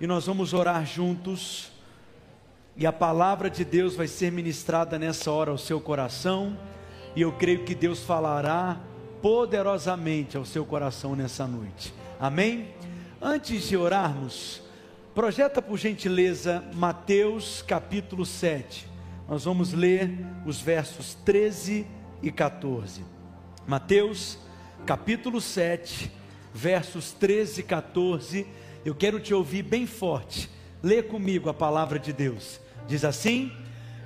e nós vamos orar juntos. E a palavra de Deus vai ser ministrada nessa hora ao seu coração, e eu creio que Deus falará poderosamente ao seu coração nessa noite. Amém? Antes de orarmos, projeta por gentileza Mateus capítulo 7. Nós vamos ler os versos 13 e 14. Mateus capítulo 7, versos 13 e 14. Eu quero te ouvir bem forte. Lê comigo a palavra de Deus. Diz assim: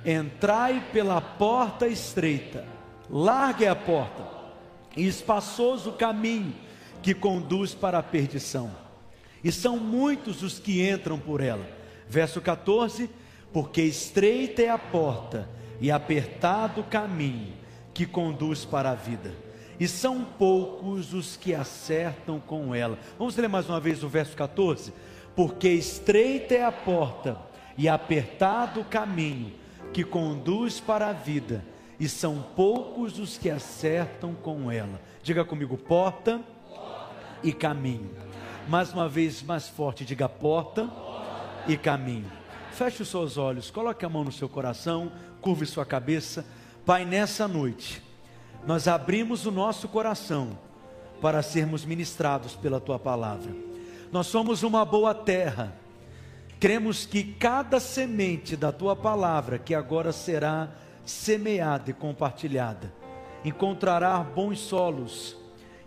Entrai pela porta estreita, largue a porta, e espaçoso o caminho que conduz para a perdição. E são muitos os que entram por ela. Verso 14: Porque estreita é a porta e apertado o caminho que conduz para a vida e são poucos os que acertam com ela. Vamos ler mais uma vez o verso 14? Porque estreita é a porta e apertado o caminho que conduz para a vida, e são poucos os que acertam com ela. Diga comigo: porta, e caminho. Mais uma vez, mais forte, diga porta, e caminho. Feche os seus olhos, coloque a mão no seu coração, curve sua cabeça. Pai, nessa noite nós abrimos o nosso coração para sermos ministrados pela tua palavra. Nós somos uma boa terra. Cremos que cada semente da tua palavra que agora será semeada e compartilhada encontrará bons solos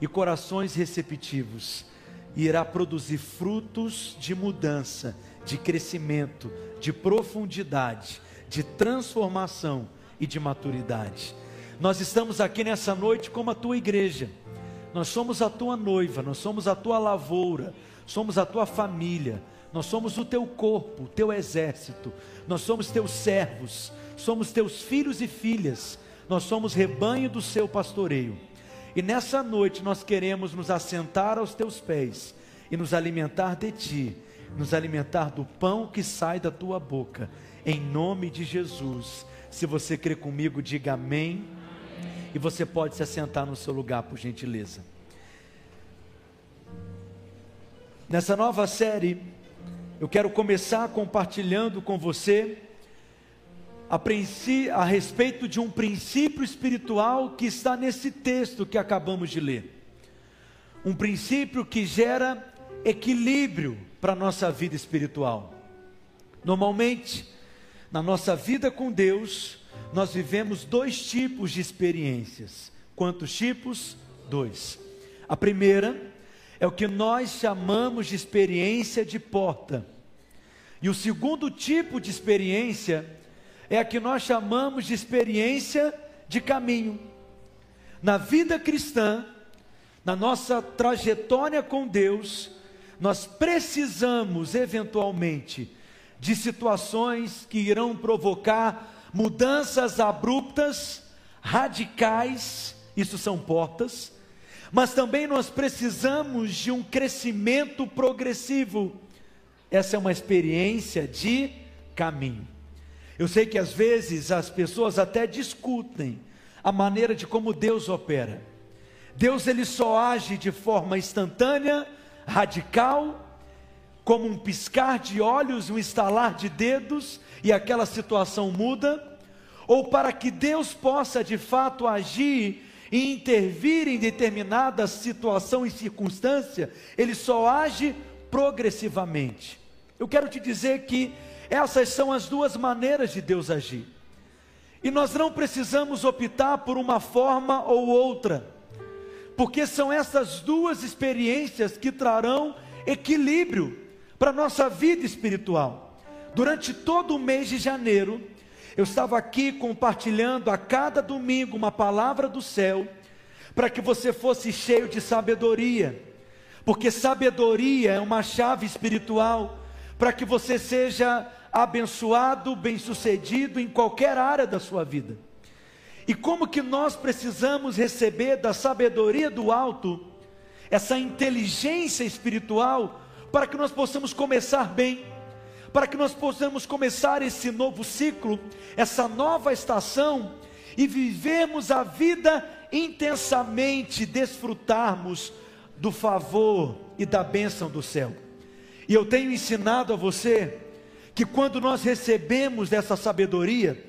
e corações receptivos e irá produzir frutos de mudança, de crescimento, de profundidade, de transformação e de maturidade. Nós estamos aqui nessa noite como a tua igreja. Nós somos a tua noiva, nós somos a tua lavoura, somos a tua família, nós somos o teu corpo, o teu exército, nós somos teus servos, somos teus filhos e filhas, nós somos rebanho do seu pastoreio. E nessa noite nós queremos nos assentar aos teus pés e nos alimentar de ti, nos alimentar do pão que sai da tua boca, em nome de Jesus. Se você crê comigo, diga amém e você pode se assentar no seu lugar, por gentileza. Nessa nova série, eu quero começar compartilhando com você a, a, respeito de um princípio espiritual que está nesse texto que acabamos de ler. Um princípio que gera equilíbrio para a nossa vida espiritual. Normalmente, na nossa vida com Deus, nós vivemos dois tipos de experiências. Quantos tipos? Dois. A primeira é o que nós chamamos de experiência de porta. E o segundo tipo de experiência é a que nós chamamos de experiência de caminho. Na vida cristã, na nossa trajetória com Deus, nós precisamos eventualmente de situações que irão provocar mudanças abruptas, radicais, isso são portas, mas também nós precisamos de um crescimento progressivo. Essa é uma experiência de caminho. Eu sei que às vezes as pessoas até discutem a maneira de como Deus opera. Deus ele só age de forma instantânea, radical, como um piscar de olhos, um estalar de dedos, e aquela situação muda, ou para que Deus possa de fato agir e intervir em determinada situação e circunstância, Ele só age progressivamente. Eu quero te dizer que essas são as duas maneiras de Deus agir. E nós não precisamos optar por uma forma ou outra, porque são essas duas experiências que trarão equilíbrio para a nossa vida espiritual. Durante todo o mês de janeiro, eu estava aqui compartilhando a cada domingo uma palavra do céu, para que você fosse cheio de sabedoria, porque sabedoria é uma chave espiritual para que você seja abençoado, bem-sucedido em qualquer área da sua vida. E como que nós precisamos receber da sabedoria do alto, essa inteligência espiritual, para que nós possamos começar bem para que nós possamos começar esse novo ciclo, essa nova estação e vivermos a vida intensamente, desfrutarmos do favor e da bênção do céu. E eu tenho ensinado a você que quando nós recebemos essa sabedoria,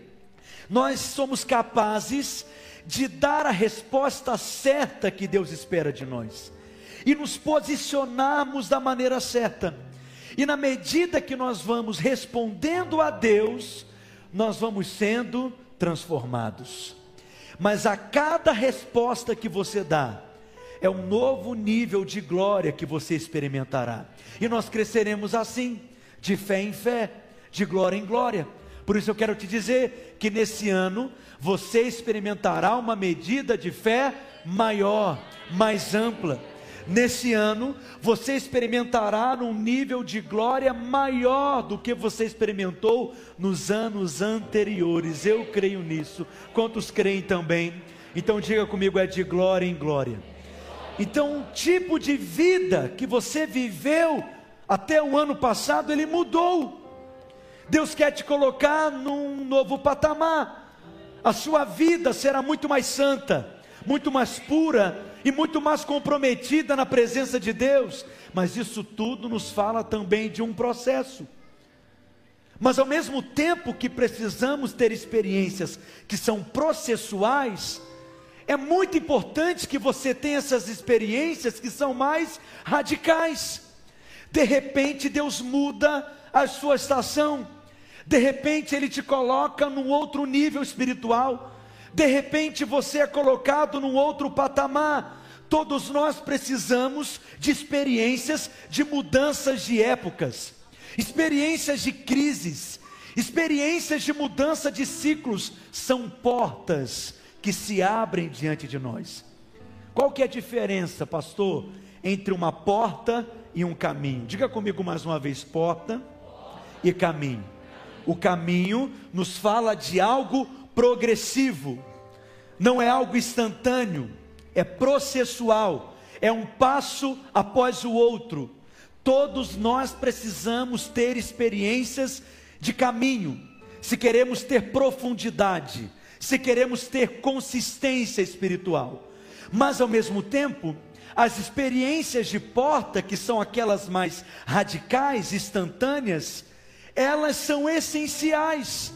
nós somos capazes de dar a resposta certa que Deus espera de nós e nos posicionarmos da maneira certa. E na medida que nós vamos respondendo a Deus, nós vamos sendo transformados. Mas a cada resposta que você dá, é um novo nível de glória que você experimentará. E nós cresceremos assim, de fé em fé, de glória em glória. Por isso eu quero te dizer que nesse ano você experimentará uma medida de fé maior, mais ampla. Nesse ano, você experimentará um nível de glória maior do que você experimentou nos anos anteriores. Eu creio nisso. Quantos creem também? Então diga comigo: é de glória em glória. Então, o tipo de vida que você viveu até o ano passado, ele mudou. Deus quer te colocar num novo patamar. A sua vida será muito mais santa, muito mais pura e muito mais comprometida na presença de Deus. Mas isso tudo nos fala também de um processo. Mas ao mesmo tempo que precisamos ter experiências que são processuais, é muito importante que você tenha essas experiências que são mais radicais. De repente, Deus muda a sua estação. De repente, Ele te coloca num outro nível espiritual. De repente, você é colocado num outro patamar. Todos nós precisamos de experiências de mudanças de épocas, experiências de crises, experiências de mudança de ciclos. São portas que se abrem diante de nós. Qual que é a diferença, pastor, entre uma porta e um caminho? Diga comigo mais uma vez: porta e caminho. O caminho nos fala de algo progressivo, não é algo instantâneo, é processual, é um passo após o outro. Todos nós precisamos ter experiências de caminho, se queremos ter profundidade se queremos ter consistência espiritual. Mas ao mesmo tempo, as experiências de porta, que são aquelas mais radicais, instantâneas, elas são essenciais.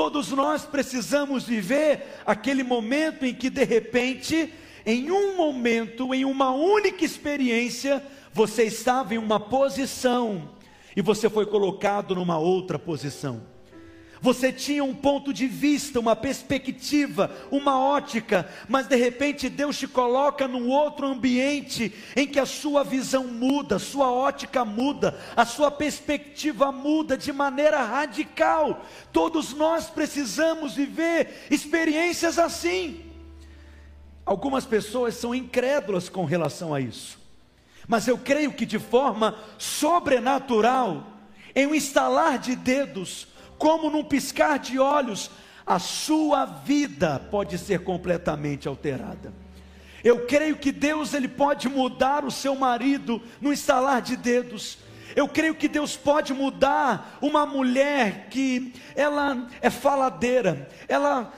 Todos nós precisamos viver aquele momento em que de repente, em um momento, em uma única experiência, você estava em uma posição e você foi colocado numa outra posição. Você tinha um ponto de vista, uma perspectiva, uma ótica, mas de repente Deus te coloca num outro ambiente em que a sua visão muda, a sua ótica muda, a sua perspectiva muda de maneira radical. Todos nós precisamos viver experiências assim. Algumas pessoas são incrédulas com relação a isso, mas eu creio que de forma sobrenatural, em um estalar de dedos, como num piscar de olhos, a sua vida pode ser completamente alterada. Eu creio que Deus ele pode mudar o seu marido no instalar de dedos. Eu creio que Deus pode mudar uma mulher que ela é faladeira, ela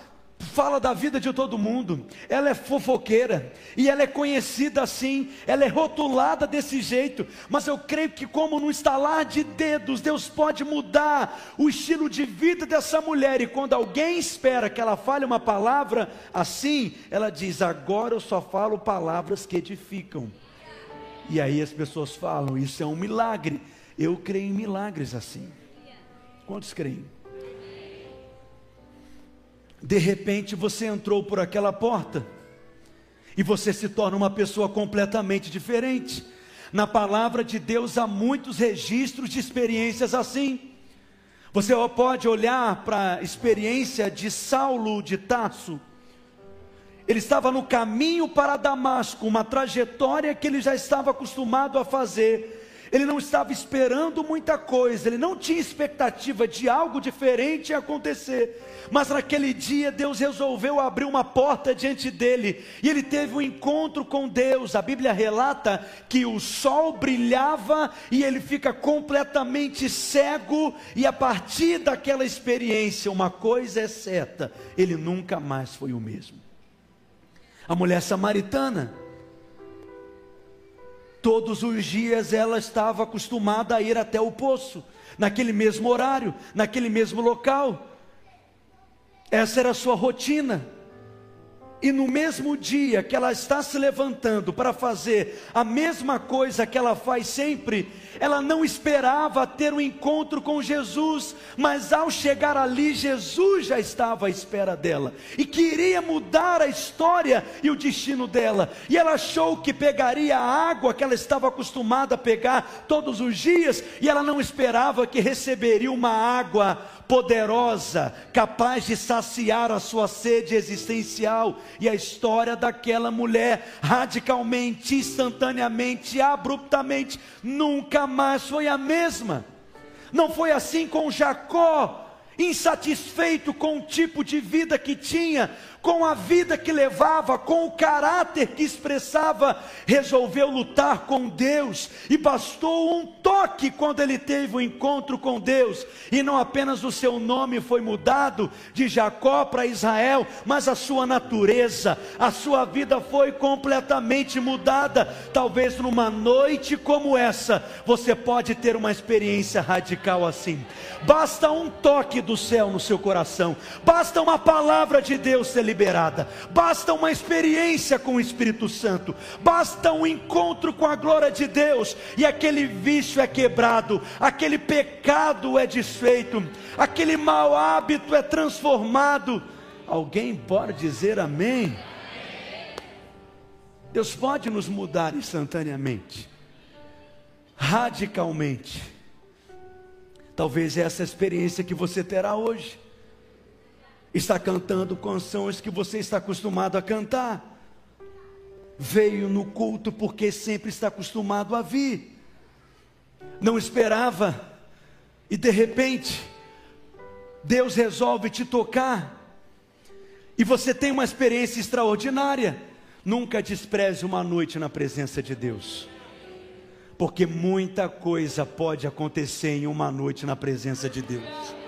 fala da vida de todo mundo, ela é fofoqueira, e ela é conhecida assim, ela é rotulada desse jeito, mas eu creio que, como no estalar de dedos, Deus pode mudar o estilo de vida dessa mulher, e quando alguém espera que ela fale uma palavra assim, ela diz: Agora eu só falo palavras que edificam. E aí as pessoas falam: Isso é um milagre. Eu creio em milagres assim. Quantos creem? De repente você entrou por aquela porta e você se torna uma pessoa completamente diferente. Na palavra de Deus há muitos registros de experiências assim. Você pode olhar para a experiência de Saulo de Tarso. Ele estava no caminho para Damasco, uma trajetória que ele já estava acostumado a fazer ele não estava esperando muita coisa, ele não tinha expectativa de algo diferente acontecer. Mas naquele dia Deus resolveu abrir uma porta diante dele, e ele teve um encontro com Deus. A Bíblia relata que o sol brilhava e ele fica completamente cego, e a partir daquela experiência, uma coisa é certa: ele nunca mais foi o mesmo. A mulher samaritana, Todos os dias ela estava acostumada a ir até o poço, naquele mesmo horário, naquele mesmo local. Essa era a sua rotina. E no mesmo dia que ela está se levantando para fazer a mesma coisa que ela faz sempre, ela não esperava ter um encontro com Jesus, mas ao chegar ali, Jesus já estava à espera dela e queria mudar a história e o destino dela. E ela achou que pegaria a água que ela estava acostumada a pegar todos os dias, e ela não esperava que receberia uma água poderosa, capaz de saciar a sua sede existencial. E a história daquela mulher, radicalmente, instantaneamente, abruptamente, nunca mais foi a mesma. Não foi assim com Jacó, insatisfeito com o tipo de vida que tinha, com a vida que levava, com o caráter que expressava, resolveu lutar com Deus, e bastou um toque quando ele teve o um encontro com Deus, e não apenas o seu nome foi mudado de Jacó para Israel, mas a sua natureza, a sua vida foi completamente mudada. Talvez numa noite como essa, você pode ter uma experiência radical assim. Basta um toque do céu no seu coração, basta uma palavra de Deus ser liberada, basta uma experiência com o Espírito Santo, basta um encontro com a glória de Deus, e aquele vício é quebrado, aquele pecado é desfeito, aquele mau hábito é transformado. Alguém pode dizer amém? Deus pode nos mudar instantaneamente, radicalmente. Talvez essa experiência que você terá hoje está cantando canções que você está acostumado a cantar. Veio no culto porque sempre está acostumado a vir. Não esperava e de repente Deus resolve te tocar. E você tem uma experiência extraordinária. Nunca despreze uma noite na presença de Deus. Porque muita coisa pode acontecer em uma noite na presença de Deus.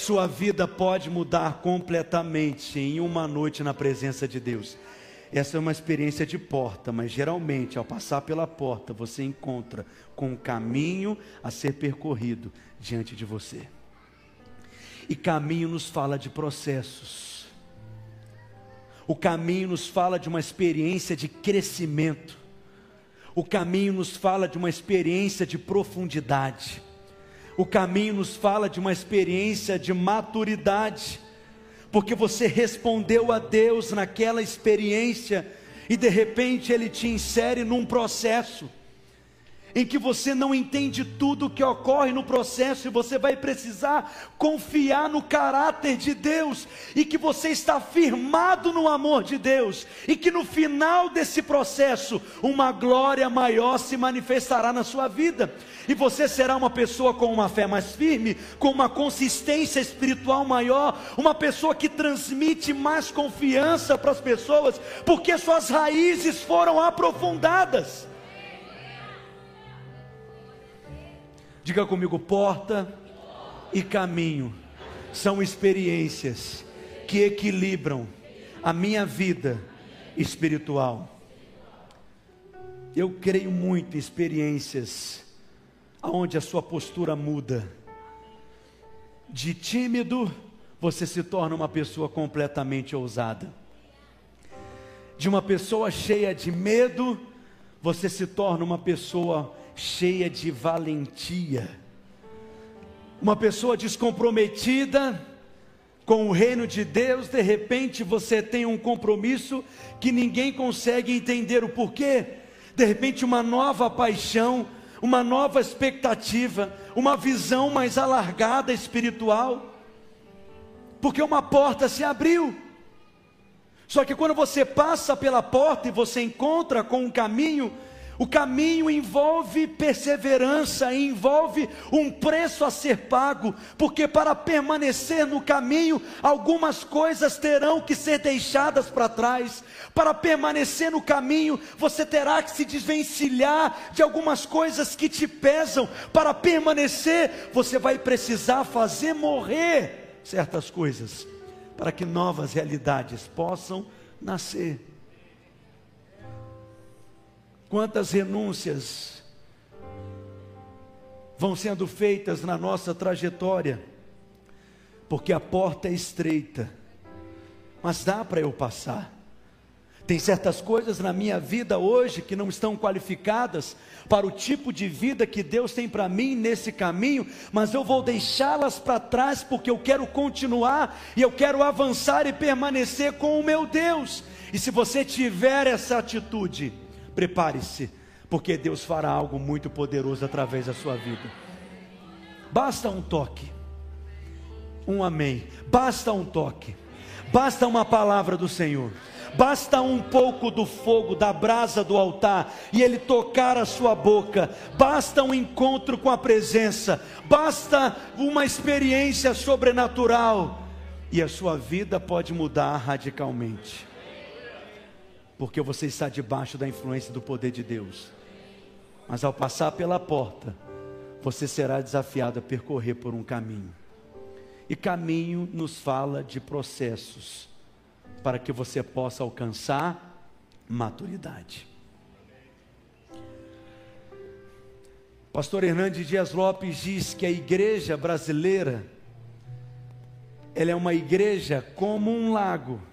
Sua vida pode mudar completamente em uma noite na presença de Deus. Essa é uma experiência de porta, mas geralmente ao passar pela porta você encontra com um caminho a ser percorrido diante de você. E caminho nos fala de processos. O caminho nos fala de uma experiência de crescimento. O caminho nos fala de uma experiência de profundidade. O caminho nos fala de uma experiência de maturidade, porque você respondeu a Deus naquela experiência e de repente Ele te insere num processo em que você não entende tudo o que ocorre no processo e você vai precisar confiar no caráter de Deus e que você está firmado no amor de Deus e que no final desse processo uma glória maior se manifestará na sua vida e você será uma pessoa com uma fé mais firme, com uma consistência espiritual maior, uma pessoa que transmite mais confiança para as pessoas, porque suas raízes foram aprofundadas. Diga comigo: porta e caminho são experiências que equilibram a minha vida espiritual. Eu creio muito em experiências onde a sua postura muda. De tímido, você se torna uma pessoa completamente ousada. De uma pessoa cheia de medo, você se torna uma pessoa cheia de valentia. Uma pessoa descomprometida com o reino de Deus, de repente você tem um compromisso que ninguém consegue entender o porquê. De repente, uma nova paixão, uma nova expectativa, uma visão mais alargada espiritual, porque uma porta se abriu. Só que quando você passa pela porta e você encontra com um caminho, o caminho envolve perseverança, envolve um preço a ser pago, porque para permanecer no caminho, algumas coisas terão que ser deixadas para trás. Para permanecer no caminho, você terá que se desvencilhar de algumas coisas que te pesam. Para permanecer, você vai precisar fazer morrer certas coisas, para que novas realidades possam nascer. Quantas renúncias vão sendo feitas na nossa trajetória, porque a porta é estreita, mas dá para eu passar. Tem certas coisas na minha vida hoje que não estão qualificadas para o tipo de vida que Deus tem para mim nesse caminho, mas eu vou deixá-las para trás porque eu quero continuar e eu quero avançar e permanecer com o meu Deus. E se você tiver essa atitude, prepare-se, porque Deus fará algo muito poderoso através da sua vida. Basta um toque, um amém, basta um toque, basta uma palavra do Senhor. Basta um pouco do fogo, da brasa do altar, e ele tocar a sua boca. Basta um encontro com a presença. Basta uma experiência sobrenatural. E a sua vida pode mudar radicalmente. Porque você está debaixo da influência do poder de Deus. Mas ao passar pela porta, você será desafiado a percorrer por um caminho. E caminho nos fala de processos para que você possa alcançar maturidade. Pastor Hernandes Dias Lopes diz que a igreja brasileira ela é uma igreja como um lago.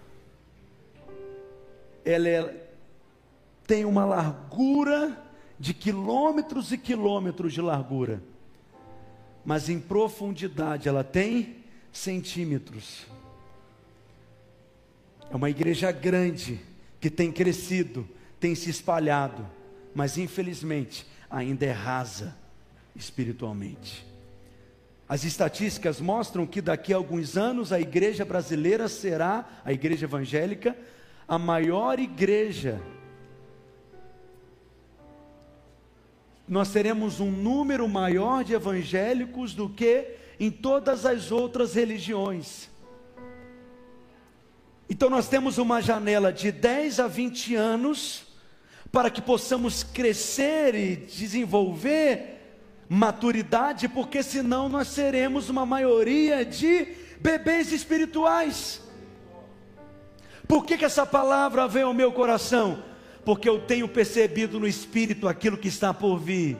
Ela é, tem uma largura de quilômetros e quilômetros de largura, mas em profundidade ela tem centímetros. É uma igreja grande que tem crescido, tem se espalhado, mas infelizmente ainda é rasa espiritualmente. As estatísticas mostram que daqui a alguns anos a igreja brasileira será, a igreja evangélica, a maior igreja. Nós teremos um número maior de evangélicos do que em todas as outras religiões. Então nós temos uma janela de 10 a 20 anos para que possamos crescer e desenvolver maturidade, porque senão nós seremos uma maioria de bebês espirituais. Por que, que essa palavra veio ao meu coração? Porque eu tenho percebido no Espírito aquilo que está por vir.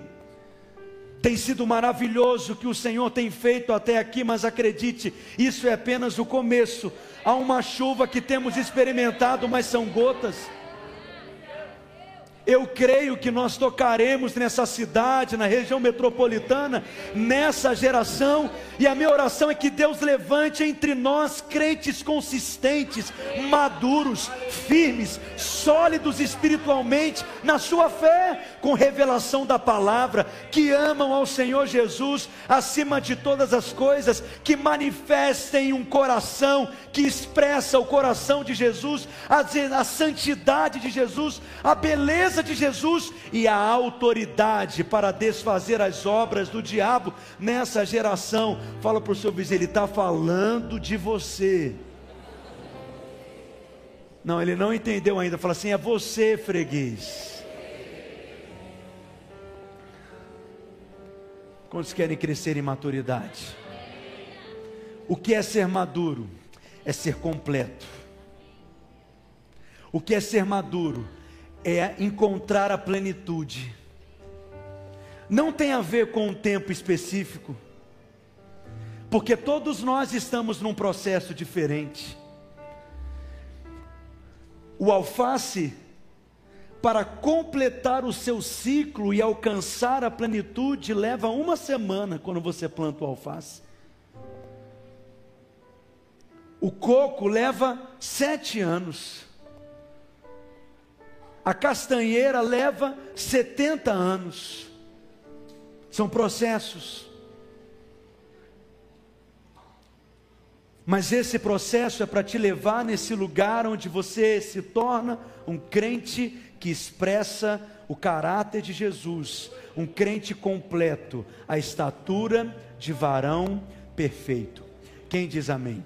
Tem sido maravilhoso o que o Senhor tem feito até aqui, mas acredite, isso é apenas o começo Há uma chuva que temos experimentado, mas são gotas. Eu creio que nós tocaremos nessa cidade, na região metropolitana, nessa geração, e a minha oração é que Deus levante entre nós crentes consistentes, maduros, firmes, sólidos espiritualmente na sua fé, com revelação da palavra, que amam ao Senhor Jesus acima de todas as coisas, que manifestem um coração que expressa o coração de Jesus, a, santidade de Jesus, a beleza de Jesus e a autoridade para desfazer as obras do diabo nessa geração. Fala para o seu vizinho, ele está falando de você. Não, ele não entendeu ainda. Fala assim: é você, freguês. Quantos querem crescer em maturidade? O que é ser maduro? É ser completo. O que é ser maduro? É encontrar a plenitude. Não tem a ver com um tempo específico, porque todos nós estamos num processo diferente. O alface, para completar o seu ciclo e alcançar a plenitude, leva uma semana quando você planta o alface. O coco leva sete anos. A castanheira leva 70 anos. São processos. Mas esse processo é para te levar nesse lugar onde você se torna um crente que expressa o caráter de Jesus, um crente completo, a estatura de varão perfeito. Quem diz amém?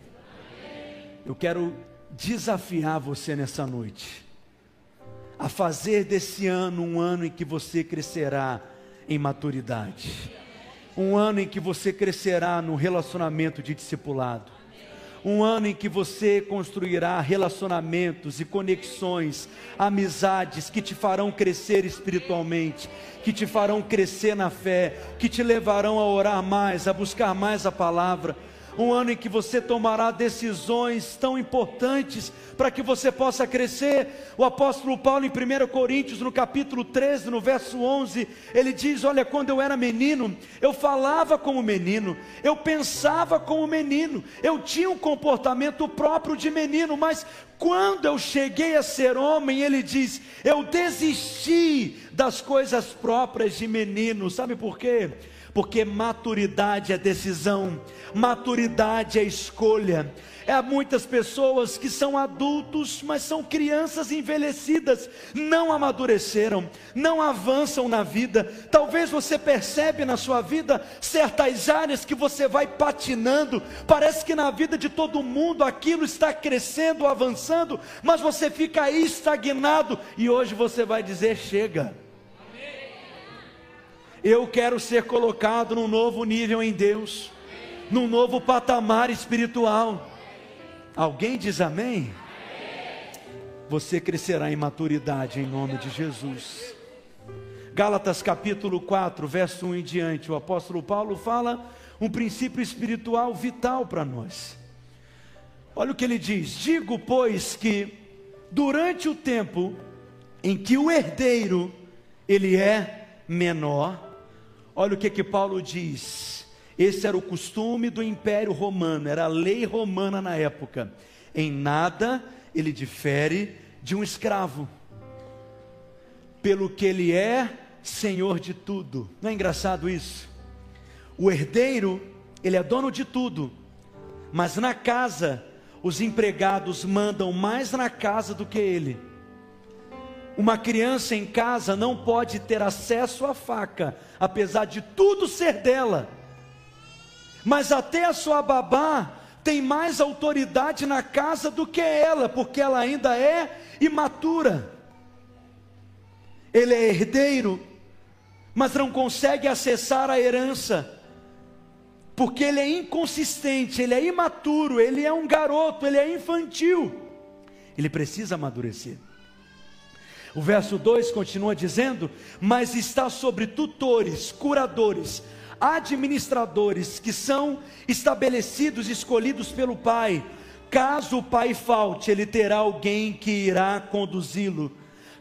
amém. Eu quero desafiar você nessa noite a fazer desse ano um ano em que você crescerá em maturidade, um ano em que você crescerá no relacionamento de discipulado, um ano em que você construirá relacionamentos e conexões, amizades que te farão crescer espiritualmente, que te farão crescer na fé, que te levarão a orar mais, a buscar mais a palavra um ano em que você tomará decisões tão importantes para que você possa crescer. O apóstolo Paulo, em 1 Coríntios, no capítulo 13, no verso 11, ele diz: Olha, quando eu era menino, eu falava como menino, eu pensava como menino, eu tinha um comportamento próprio de menino, mas quando eu cheguei a ser homem, ele diz: Eu desisti das coisas próprias de menino, sabe por quê? Porque maturidade é decisão, maturidade é escolha. Há muitas pessoas que são adultos, mas são crianças envelhecidas, não amadureceram, não avançam na vida. Talvez você percebe na sua vida certas áreas que você vai patinando. Parece que na vida de todo mundo aquilo está crescendo, avançando, mas você fica aí estagnado e hoje você vai dizer chega. Eu quero ser colocado num novo nível em Deus, num novo patamar espiritual. Alguém diz amém? Você crescerá em maturidade em nome de Jesus. Gálatas capítulo 4, verso 1 em diante, o apóstolo Paulo fala um princípio espiritual vital para nós. Olha o que ele diz: Digo, pois, que durante o tempo em que o herdeiro ele é menor, Olha o que que Paulo diz. Esse era o costume do Império Romano, era a lei romana na época. Em nada ele difere de um escravo, pelo que ele é senhor de tudo. Não é engraçado isso? O herdeiro, ele é dono de tudo, mas na casa, os empregados mandam mais na casa do que ele. Uma criança em casa não pode ter acesso à faca, apesar de tudo ser dela. Mas até a sua babá tem mais autoridade na casa do que ela, porque ela ainda é imatura. Ele é herdeiro, mas não consegue acessar a herança, porque ele é inconsistente, ele é imaturo, ele é um garoto, ele é infantil. Ele precisa amadurecer. O verso 2 continua dizendo: Mas está sobre tutores, curadores, administradores que são estabelecidos, escolhidos pelo Pai. Caso o pai falte, ele terá alguém que irá conduzi-lo.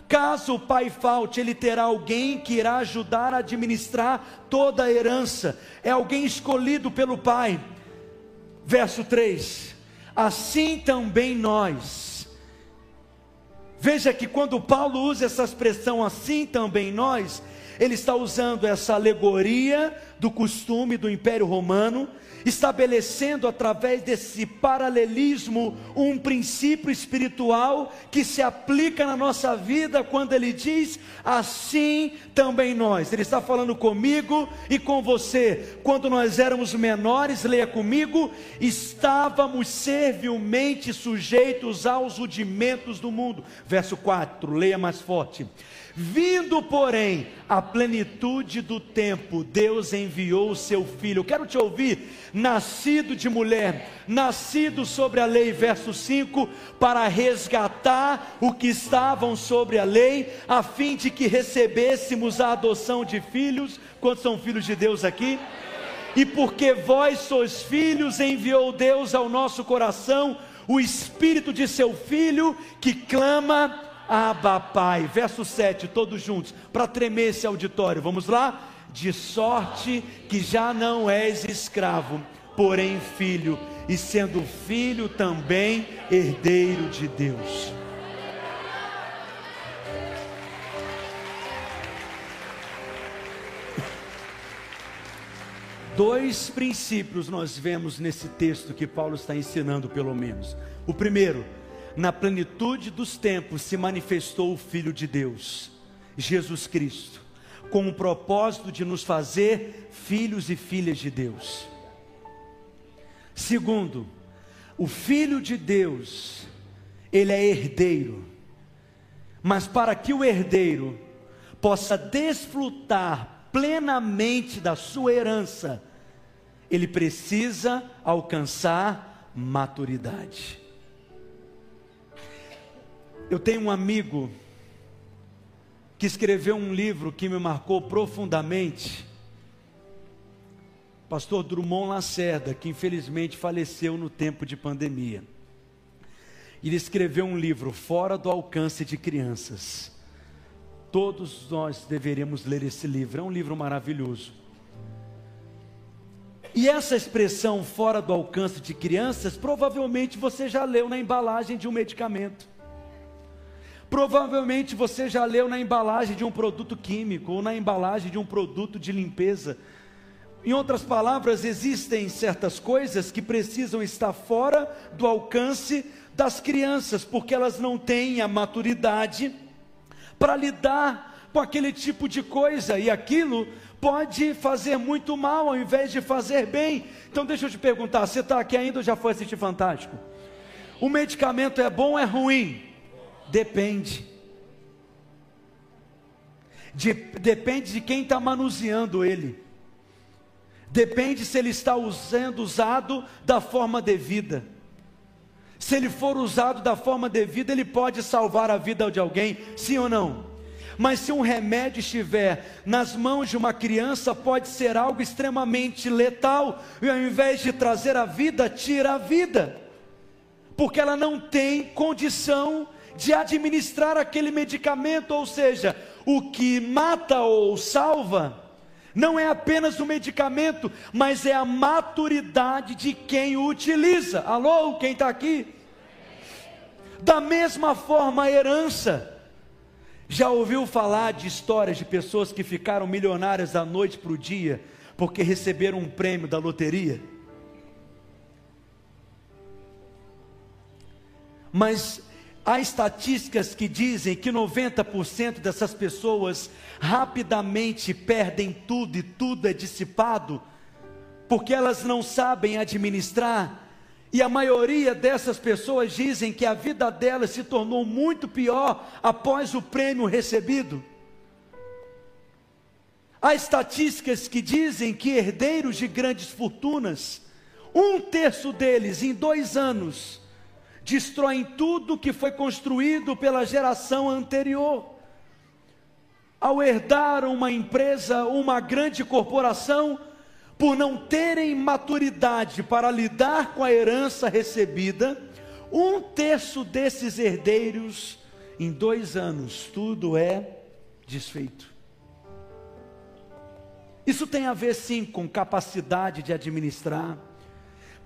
Caso o pai falte, ele terá alguém que irá ajudar a administrar toda a herança. É alguém escolhido pelo Pai. Verso 3: Assim também nós Veja que quando Paulo usa essa expressão assim também nós, ele está usando essa alegoria do costume do Império Romano, estabelecendo através desse paralelismo um princípio espiritual que se aplica na nossa vida quando ele diz assim também nós. Ele está falando comigo e com você. Quando nós éramos menores, leia comigo, estávamos servilmente sujeitos aos rudimentos do mundo. Verso 4, leia mais forte. Vindo, porém, a plenitude do tempo, Deus enviou o seu filho. quero te ouvir, nascido de mulher, nascido sobre a lei, verso 5, para resgatar o que estavam sobre a lei, a fim de que recebêssemos a adoção de filhos. Quantos são filhos de Deus aqui? E porque vós sois filhos, enviou Deus ao nosso coração o espírito de seu filho que clama Abba Pai. Verso 7, todos juntos, para tremer esse auditório. Vamos lá? De sorte que já não és escravo, porém filho, e sendo filho também herdeiro de Deus. Dois princípios nós vemos nesse texto que Paulo está ensinando, pelo menos. O primeiro, na plenitude dos tempos se manifestou o Filho de Deus, Jesus Cristo, com o propósito de nos fazer filhos e filhas de Deus. Segundo, o Filho de Deus, ele é herdeiro, mas para que o herdeiro possa desfrutar plenamente da sua herança, ele precisa alcançar maturidade. Eu tenho um amigo que escreveu um livro que me marcou profundamente. Pastor Drummond Lacerda, que infelizmente faleceu no tempo de pandemia. Ele escreveu um livro Fora do Alcance de Crianças. Todos nós deveríamos ler esse livro, é um livro maravilhoso. E essa expressão fora do alcance de crianças, provavelmente você já leu na embalagem de um medicamento. Provavelmente você já leu na embalagem de um produto químico ou na embalagem de um produto de limpeza. Em outras palavras, existem certas coisas que precisam estar fora do alcance das crianças, porque elas não têm a maturidade para lidar com aquele tipo de coisa, e aquilo pode fazer muito mal ao invés de fazer bem. Então deixa eu te perguntar: você está aqui ainda ou já foi assistir Fantástico? O medicamento é bom ou é ruim? Depende. De, depende de quem está manuseando ele. Depende se ele está sendo usado da forma devida. Se ele for usado da forma devida, ele pode salvar a vida de alguém, sim ou não? Mas se um remédio estiver nas mãos de uma criança, pode ser algo extremamente letal, e ao invés de trazer a vida, tira a vida, porque ela não tem condição de administrar aquele medicamento, ou seja, o que mata ou salva, não é apenas o medicamento, mas é a maturidade de quem o utiliza. Alô, quem está aqui? Da mesma forma, a herança. Já ouviu falar de histórias de pessoas que ficaram milionárias da noite para o dia porque receberam um prêmio da loteria? Mas Há estatísticas que dizem que 90% dessas pessoas rapidamente perdem tudo e tudo é dissipado, porque elas não sabem administrar. E a maioria dessas pessoas dizem que a vida delas se tornou muito pior após o prêmio recebido. Há estatísticas que dizem que herdeiros de grandes fortunas, um terço deles em dois anos, destroem tudo que foi construído pela geração anterior. Ao herdar uma empresa, uma grande corporação, por não terem maturidade para lidar com a herança recebida, um terço desses herdeiros, em dois anos, tudo é desfeito. Isso tem a ver sim com capacidade de administrar,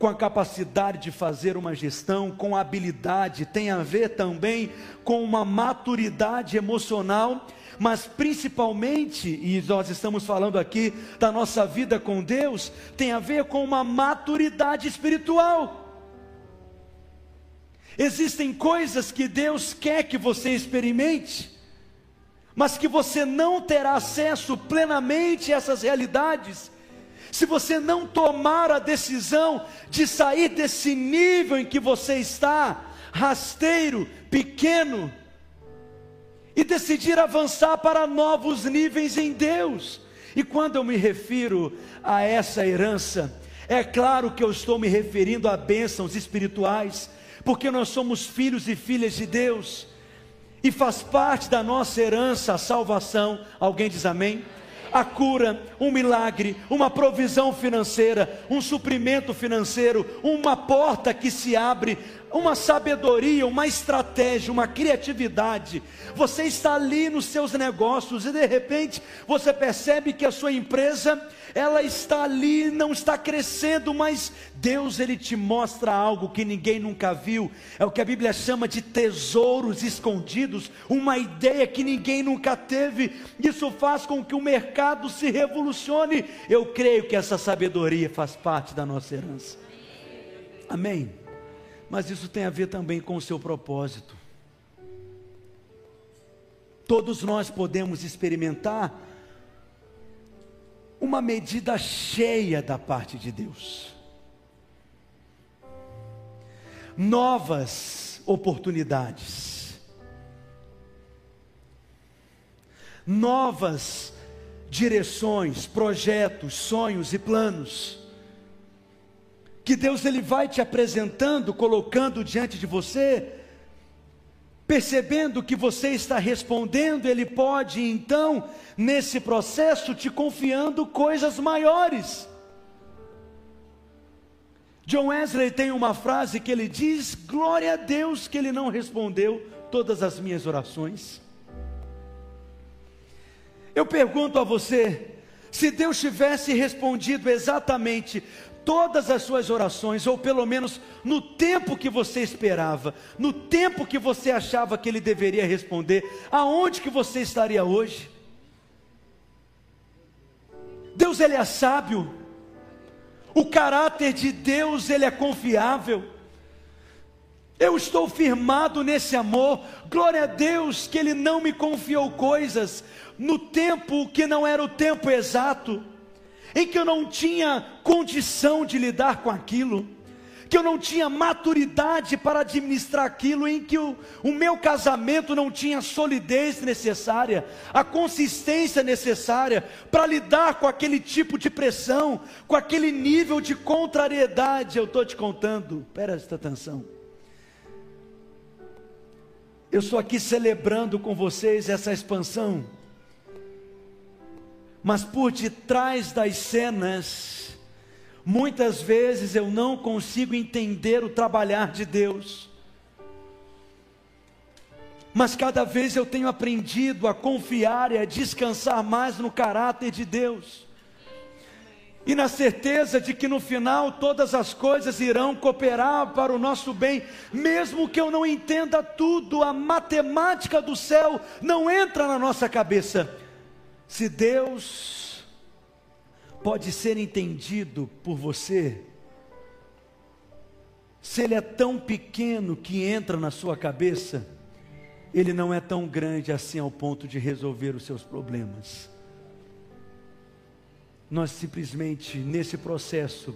com a capacidade de fazer uma gestão, com habilidade, tem a ver também com uma maturidade emocional, mas principalmente, e nós estamos falando aqui da nossa vida com Deus, tem a ver com uma maturidade espiritual. Existem coisas que Deus quer que você experimente, mas que você não terá acesso plenamente a essas realidades se você não tomar a decisão de sair desse nível em que você está, rasteiro, pequeno, e decidir avançar para novos níveis em Deus. E quando eu me refiro a essa herança, é claro que eu estou me referindo a bênçãos espirituais, porque nós somos filhos e filhas de Deus, e faz parte da nossa herança a salvação. Alguém diz amém? A cura, um milagre, uma provisão financeira, um suprimento financeiro, uma porta que se abre, uma sabedoria, uma estratégia, uma criatividade. Você está ali nos seus negócios e de repente você percebe que a sua empresa ela está ali, não está crescendo, mas Deus ele te mostra algo que ninguém nunca viu. É o que a Bíblia chama de tesouros escondidos, uma ideia que ninguém nunca teve. Isso faz com que o mercado se revolucione. Eu creio que essa sabedoria faz parte da nossa herança. Amém. Mas isso tem a ver também com o seu propósito. Todos nós podemos experimentar uma medida cheia da parte de Deus. Novas oportunidades, novas direções, projetos, sonhos e planos. Que Deus ele vai te apresentando, colocando diante de você, percebendo que você está respondendo, ele pode então, nesse processo, te confiando coisas maiores. John Wesley tem uma frase que ele diz: Glória a Deus que ele não respondeu todas as minhas orações. Eu pergunto a você, se Deus tivesse respondido exatamente todas as suas orações, ou pelo menos no tempo que você esperava, no tempo que você achava que ele deveria responder, aonde que você estaria hoje? Deus ele é sábio. O caráter de Deus, ele é confiável. Eu estou firmado nesse amor. Glória a Deus que ele não me confiou coisas no tempo que não era o tempo exato, em que eu não tinha condição de lidar com aquilo que eu não tinha maturidade para administrar aquilo, em que o, o meu casamento não tinha solidez necessária, a consistência necessária para lidar com aquele tipo de pressão, com aquele nível de contrariedade. Eu estou te contando, presta atenção. Eu estou aqui celebrando com vocês essa expansão, mas por detrás das cenas, Muitas vezes eu não consigo entender o trabalhar de Deus. Mas cada vez eu tenho aprendido a confiar e a descansar mais no caráter de Deus. E na certeza de que no final todas as coisas irão cooperar para o nosso bem, mesmo que eu não entenda tudo, a matemática do céu não entra na nossa cabeça. Se Deus pode ser entendido por você, se ele é tão pequeno que entra na sua cabeça, ele não é tão grande assim ao ponto de resolver os seus problemas. Nós simplesmente, nesse processo,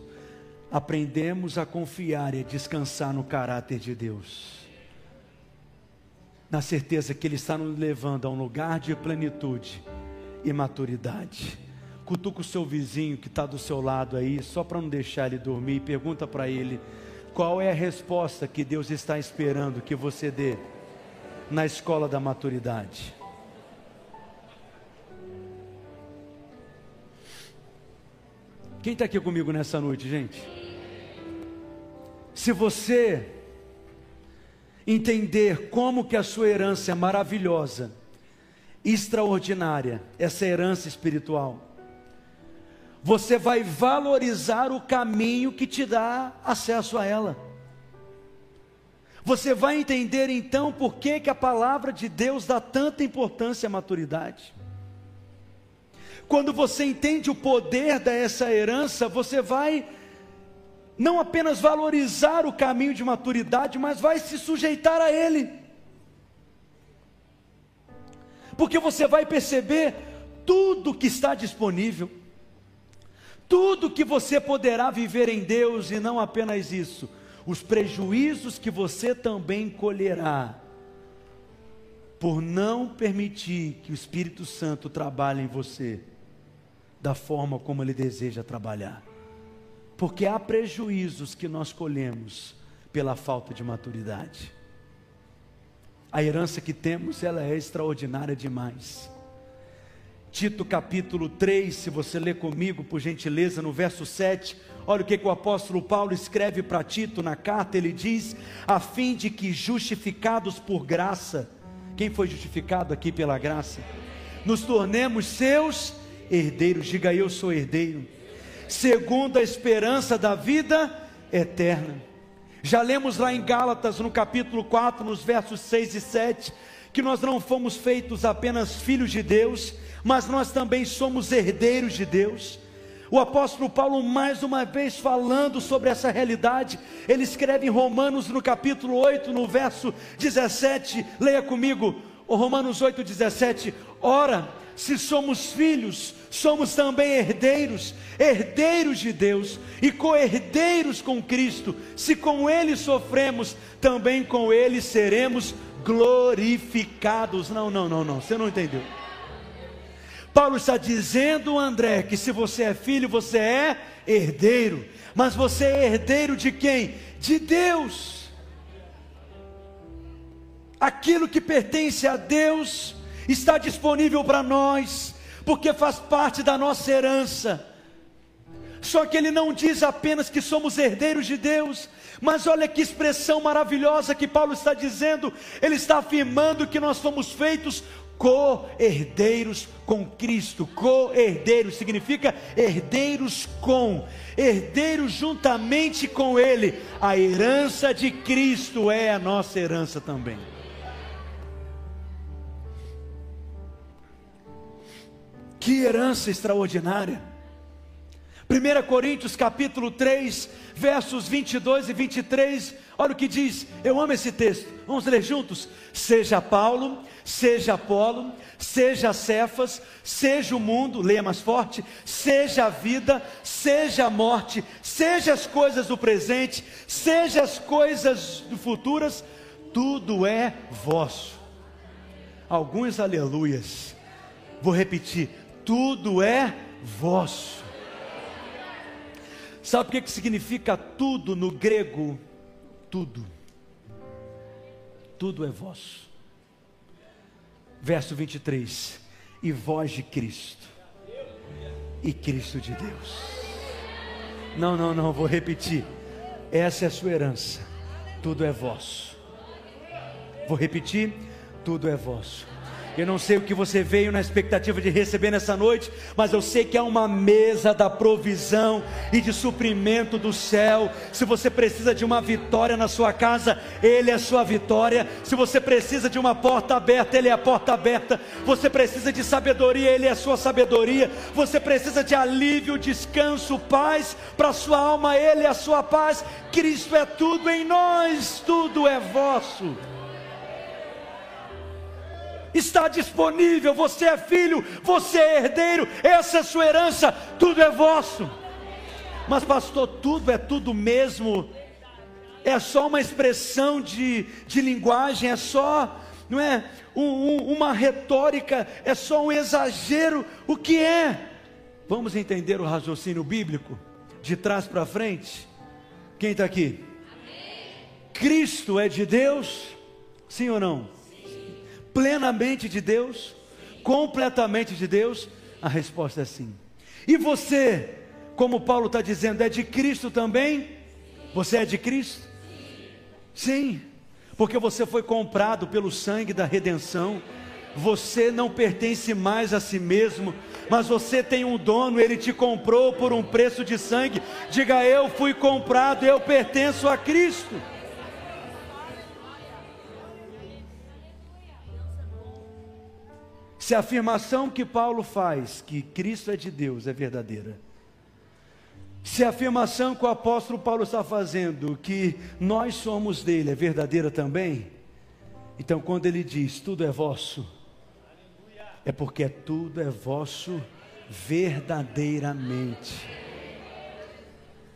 aprendemos a confiar e a descansar no caráter de Deus, na certeza que Ele está nos levando a um lugar de plenitude e maturidade. Cutuca o seu vizinho que está do seu lado aí, só para não deixar ele dormir, e pergunta para ele qual é a resposta que Deus está esperando que você dê na escola da maturidade. Quem está aqui comigo nessa noite, gente? Se você entender como que a sua herança é maravilhosa, extraordinária, essa herança espiritual, você vai valorizar o caminho que te dá acesso a ela. Você vai entender então por que, que a palavra de Deus dá tanta importância à maturidade. Quando você entende o poder dessa herança, você vai não apenas valorizar o caminho de maturidade, mas vai se sujeitar a ele. Porque você vai perceber tudo que está disponível tudo que você poderá viver em Deus e não apenas isso, os prejuízos que você também colherá por não permitir que o Espírito Santo trabalhe em você da forma como ele deseja trabalhar. Porque há prejuízos que nós colhemos pela falta de maturidade. A herança que temos, ela é extraordinária demais. Tito capítulo 3, se você ler comigo, por gentileza, no verso 7, olha o que, que o apóstolo Paulo escreve para Tito na carta, ele diz: a fim de que justificados por graça, quem foi justificado aqui pela graça? Nos tornemos seus herdeiros, diga eu sou herdeiro, segundo a esperança da vida eterna. Já lemos lá em Gálatas, no capítulo 4, nos versos 6 e 7, que nós não fomos feitos apenas filhos de Deus, mas nós também somos herdeiros de Deus. O apóstolo Paulo, mais uma vez falando sobre essa realidade, ele escreve em Romanos, no capítulo 8, no verso 17, leia comigo, Romanos 8, 17: Ora, se somos filhos, somos também herdeiros, herdeiros de Deus e co-herdeiros com Cristo. Se com Ele sofremos, também com Ele seremos glorificados. Não, não, não, não, você não entendeu. Paulo está dizendo, André, que se você é filho, você é herdeiro, mas você é herdeiro de quem? De Deus. Aquilo que pertence a Deus está disponível para nós, porque faz parte da nossa herança. Só que ele não diz apenas que somos herdeiros de Deus, mas olha que expressão maravilhosa que Paulo está dizendo, ele está afirmando que nós fomos feitos co-herdeiros com Cristo. Co-herdeiros significa herdeiros com, herdeiros juntamente com Ele. A herança de Cristo é a nossa herança também. Que herança extraordinária. 1 Coríntios capítulo 3, versos 22 e 23, olha o que diz, eu amo esse texto, vamos ler juntos? Seja Paulo, seja Apolo, seja Cefas, seja o mundo, leia mais forte, seja a vida, seja a morte, seja as coisas do presente, seja as coisas do futuras, tudo é vosso. Alguns aleluias, vou repetir, tudo é vosso. Sabe o que, que significa tudo no grego? Tudo. Tudo é vosso. Verso 23. E voz de Cristo. E Cristo de Deus. Não, não, não, vou repetir. Essa é a sua herança. Tudo é vosso. Vou repetir. Tudo é vosso. Eu não sei o que você veio na expectativa de receber nessa noite, mas eu sei que há uma mesa da provisão e de suprimento do céu. Se você precisa de uma vitória na sua casa, Ele é a sua vitória. Se você precisa de uma porta aberta, Ele é a porta aberta. Você precisa de sabedoria, Ele é a sua sabedoria. Você precisa de alívio, descanso, paz para a sua alma, Ele é a sua paz. Cristo é tudo em nós, tudo é vosso está disponível. Você é filho, você é herdeiro, essa é sua herança, tudo é vosso. Mas, pastor, tudo é tudo mesmo, é só uma expressão de, de linguagem, é só, não é? Um, um, uma retórica, é só um exagero. O que é? Vamos entender o raciocínio bíblico, de trás para frente? Quem está aqui? Cristo é de Deus? Sim ou não? Plenamente de Deus, completamente de Deus? A resposta é sim. E você, como Paulo está dizendo, é de Cristo também? Você é de Cristo? Sim, porque você foi comprado pelo sangue da redenção. Você não pertence mais a si mesmo, mas você tem um dono, ele te comprou por um preço de sangue. Diga, eu fui comprado, eu pertenço a Cristo. Se a afirmação que Paulo faz, que Cristo é de Deus, é verdadeira, se a afirmação que o apóstolo Paulo está fazendo, que nós somos dele, é verdadeira também, então quando ele diz tudo é vosso, é porque tudo é vosso verdadeiramente.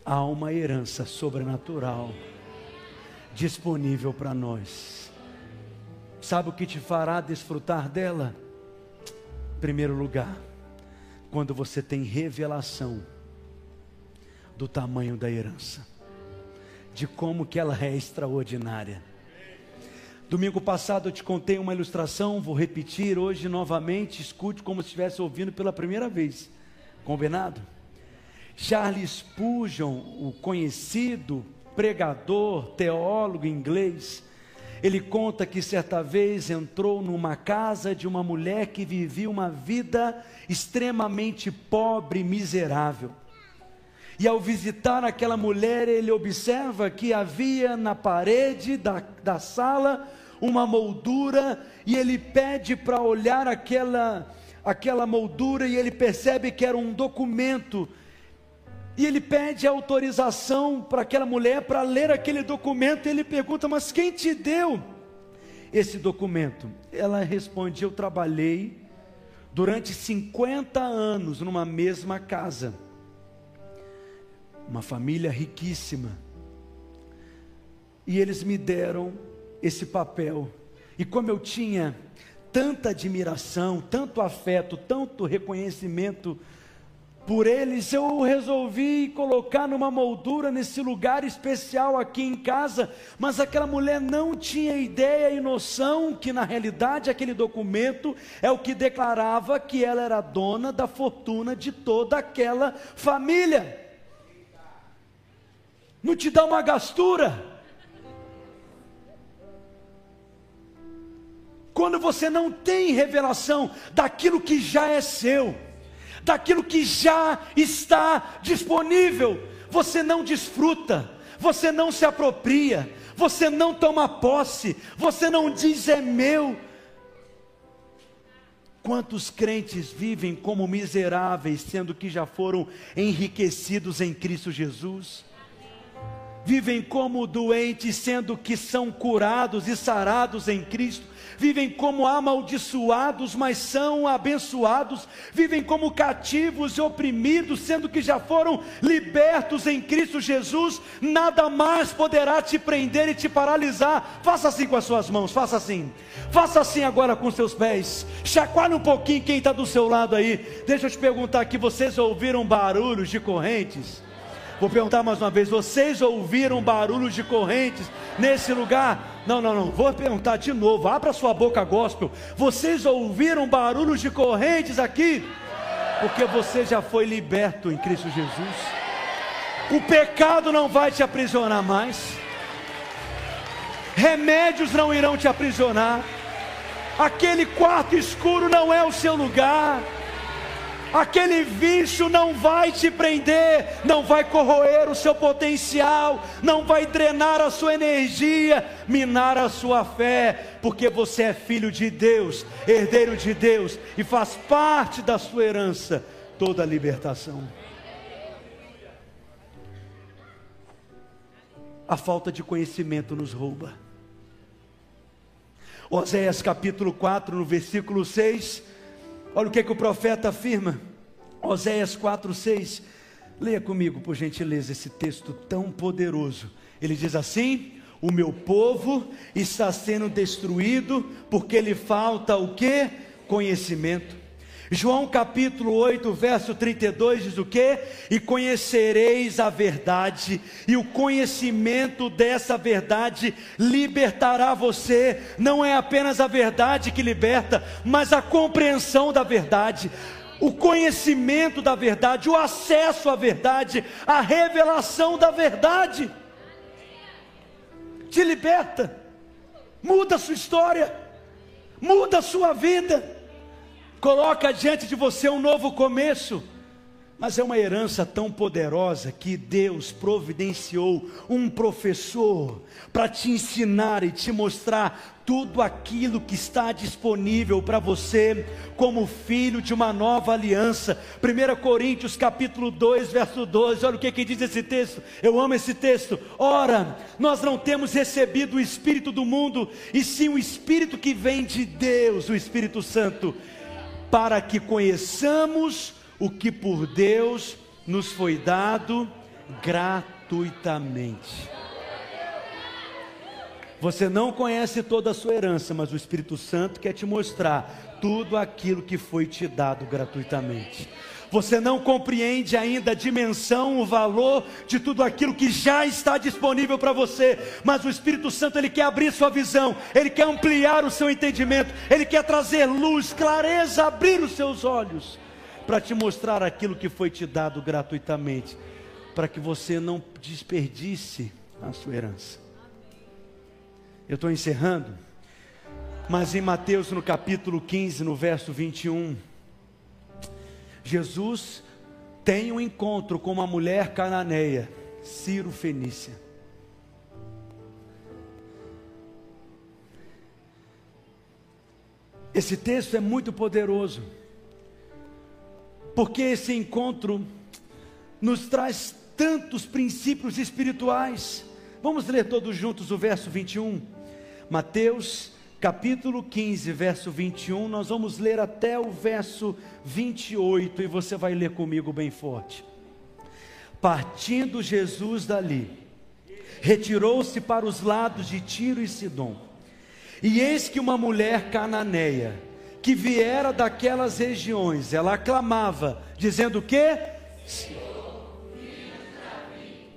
Há uma herança sobrenatural disponível para nós. Sabe o que te fará desfrutar dela? Primeiro lugar, quando você tem revelação do tamanho da herança, de como que ela é extraordinária. Domingo passado eu te contei uma ilustração, vou repetir hoje novamente, escute como se estivesse ouvindo pela primeira vez. Combinado? Charles Spurgeon, o conhecido pregador, teólogo inglês, ele conta que certa vez entrou numa casa de uma mulher que vivia uma vida extremamente pobre e miserável. E ao visitar aquela mulher, ele observa que havia na parede da, da sala uma moldura, e ele pede para olhar aquela, aquela moldura, e ele percebe que era um documento e ele pede autorização para aquela mulher para ler aquele documento. E ele pergunta: Mas quem te deu esse documento? Ela responde: Eu trabalhei durante 50 anos numa mesma casa, uma família riquíssima. E eles me deram esse papel. E como eu tinha tanta admiração, tanto afeto, tanto reconhecimento por eles, eu resolvi colocar numa moldura nesse lugar especial aqui em casa, mas aquela mulher não tinha ideia e noção que na realidade aquele documento é o que declarava que ela era dona da fortuna de toda aquela família. Não te dá uma gastura? Quando você não tem revelação daquilo que já é seu daquilo que já está disponível. Você não desfruta, você não se apropria, você não toma posse, você não diz é meu. Quantos crentes vivem como miseráveis, sendo que já foram enriquecidos em Cristo Jesus? Vivem como doentes, sendo que são curados e sarados em Cristo vivem como amaldiçoados, mas são abençoados, vivem como cativos e oprimidos, sendo que já foram libertos em Cristo Jesus, nada mais poderá te prender e te paralisar. Faça assim com as suas mãos, faça assim, faça assim agora com seus pés, chacoalhe um pouquinho quem está do seu lado aí. Deixa eu te perguntar aqui: vocês ouviram barulhos de correntes? Vou perguntar mais uma vez: vocês ouviram barulhos de correntes nesse lugar? Não, não, não. Vou perguntar de novo. Abra sua boca, gospel. Vocês ouviram barulhos de correntes aqui? Porque você já foi liberto em Cristo Jesus. O pecado não vai te aprisionar mais. Remédios não irão te aprisionar. Aquele quarto escuro não é o seu lugar aquele vício não vai te prender, não vai corroer o seu potencial, não vai drenar a sua energia, minar a sua fé, porque você é filho de Deus, herdeiro de Deus e faz parte da sua herança toda a libertação. A falta de conhecimento nos rouba. Oséias capítulo 4, no versículo 6, Olha o que, que o profeta afirma. Oséias 4, 6. Leia comigo, por gentileza, esse texto tão poderoso. Ele diz assim: O meu povo está sendo destruído porque lhe falta o que? Conhecimento. João capítulo 8, verso 32 diz o que? E conhecereis a verdade, e o conhecimento dessa verdade libertará você. Não é apenas a verdade que liberta, mas a compreensão da verdade o conhecimento da verdade, o acesso à verdade, a revelação da verdade. Te liberta, muda a sua história, muda a sua vida coloca diante de você um novo começo. Mas é uma herança tão poderosa que Deus providenciou um professor para te ensinar e te mostrar tudo aquilo que está disponível para você como filho de uma nova aliança. 1 Coríntios capítulo 2, verso 12. Olha o que, que diz esse texto. Eu amo esse texto. Ora, nós não temos recebido o espírito do mundo, e sim o espírito que vem de Deus, o Espírito Santo para que conheçamos o que por Deus nos foi dado gratuitamente. Você não conhece toda a sua herança, mas o Espírito Santo quer te mostrar tudo aquilo que foi te dado gratuitamente. Você não compreende ainda a dimensão, o valor de tudo aquilo que já está disponível para você, mas o Espírito Santo ele quer abrir sua visão, ele quer ampliar o seu entendimento, ele quer trazer luz, clareza, abrir os seus olhos para te mostrar aquilo que foi te dado gratuitamente, para que você não desperdice a sua herança. Eu estou encerrando, mas em Mateus no capítulo 15, no verso 21, Jesus tem um encontro com uma mulher cananeia, Ciro Fenícia. Esse texto é muito poderoso, porque esse encontro nos traz tantos princípios espirituais. Vamos ler todos juntos o verso 21. Mateus capítulo 15, verso 21, nós vamos ler até o verso 28 e você vai ler comigo bem forte. Partindo Jesus dali, retirou-se para os lados de Tiro e Sidom. E eis que uma mulher cananeia, que viera daquelas regiões, ela clamava, dizendo que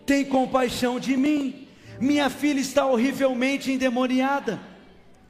Tem compaixão de mim. Minha filha está horrivelmente endemoniada.